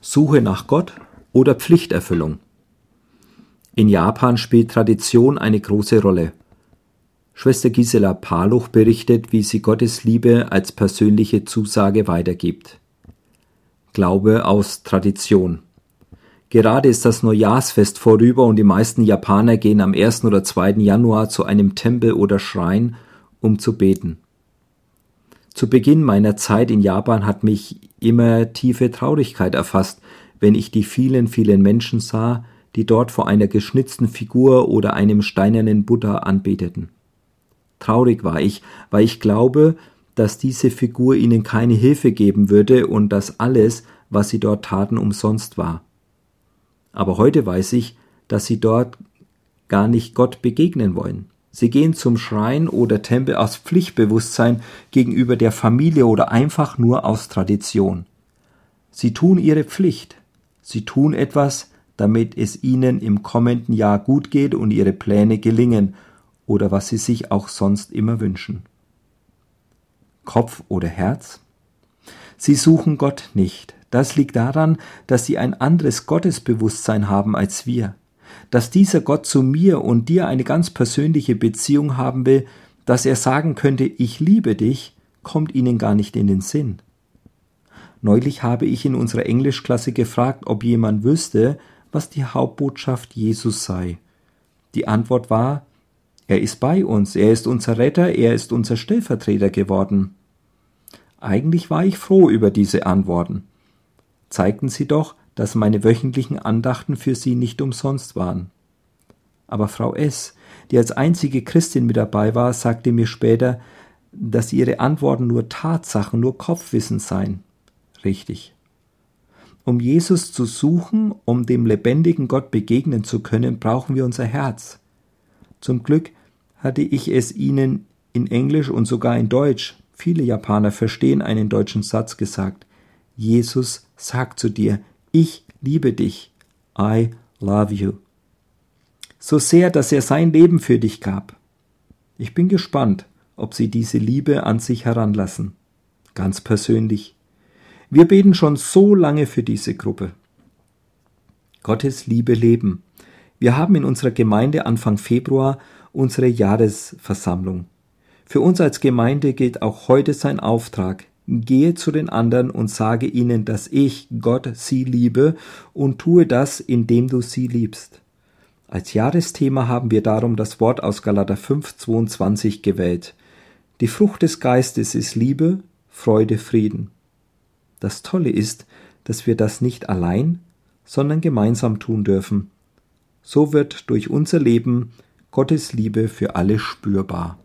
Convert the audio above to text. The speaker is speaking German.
Suche nach Gott oder Pflichterfüllung. In Japan spielt Tradition eine große Rolle. Schwester Gisela Paluch berichtet, wie sie Gottes Liebe als persönliche Zusage weitergibt. Glaube aus Tradition. Gerade ist das Neujahrsfest vorüber und die meisten Japaner gehen am 1. oder 2. Januar zu einem Tempel oder Schrein, um zu beten. Zu Beginn meiner Zeit in Japan hat mich immer tiefe Traurigkeit erfasst, wenn ich die vielen, vielen Menschen sah, die dort vor einer geschnitzten Figur oder einem steinernen Buddha anbeteten. Traurig war ich, weil ich glaube, dass diese Figur ihnen keine Hilfe geben würde und dass alles, was sie dort taten, umsonst war. Aber heute weiß ich, dass sie dort gar nicht Gott begegnen wollen. Sie gehen zum Schrein oder Tempel aus Pflichtbewusstsein gegenüber der Familie oder einfach nur aus Tradition. Sie tun ihre Pflicht. Sie tun etwas, damit es ihnen im kommenden Jahr gut geht und ihre Pläne gelingen oder was sie sich auch sonst immer wünschen. Kopf oder Herz? Sie suchen Gott nicht. Das liegt daran, dass sie ein anderes Gottesbewusstsein haben als wir dass dieser Gott zu mir und dir eine ganz persönliche Beziehung haben will, dass er sagen könnte, ich liebe dich, kommt ihnen gar nicht in den Sinn. Neulich habe ich in unserer Englischklasse gefragt, ob jemand wüsste, was die Hauptbotschaft Jesus sei. Die Antwort war, er ist bei uns, er ist unser Retter, er ist unser Stellvertreter geworden. Eigentlich war ich froh über diese Antworten. Zeigten sie doch, dass meine wöchentlichen Andachten für sie nicht umsonst waren. Aber Frau S., die als einzige Christin mit dabei war, sagte mir später, dass ihre Antworten nur Tatsachen, nur Kopfwissen seien. Richtig. Um Jesus zu suchen, um dem lebendigen Gott begegnen zu können, brauchen wir unser Herz. Zum Glück hatte ich es ihnen in Englisch und sogar in Deutsch, viele Japaner verstehen einen deutschen Satz gesagt. Jesus sagt zu dir, ich liebe dich. I love you. So sehr, dass er sein Leben für dich gab. Ich bin gespannt, ob sie diese Liebe an sich heranlassen. Ganz persönlich. Wir beten schon so lange für diese Gruppe. Gottes Liebe leben. Wir haben in unserer Gemeinde Anfang Februar unsere Jahresversammlung. Für uns als Gemeinde gilt auch heute sein Auftrag, gehe zu den anderen und sage ihnen, dass ich, Gott, sie liebe und tue das, indem du sie liebst. Als Jahresthema haben wir darum das Wort aus Galater 5,22 gewählt. Die Frucht des Geistes ist Liebe, Freude, Frieden. Das Tolle ist, dass wir das nicht allein, sondern gemeinsam tun dürfen. So wird durch unser Leben Gottes Liebe für alle spürbar.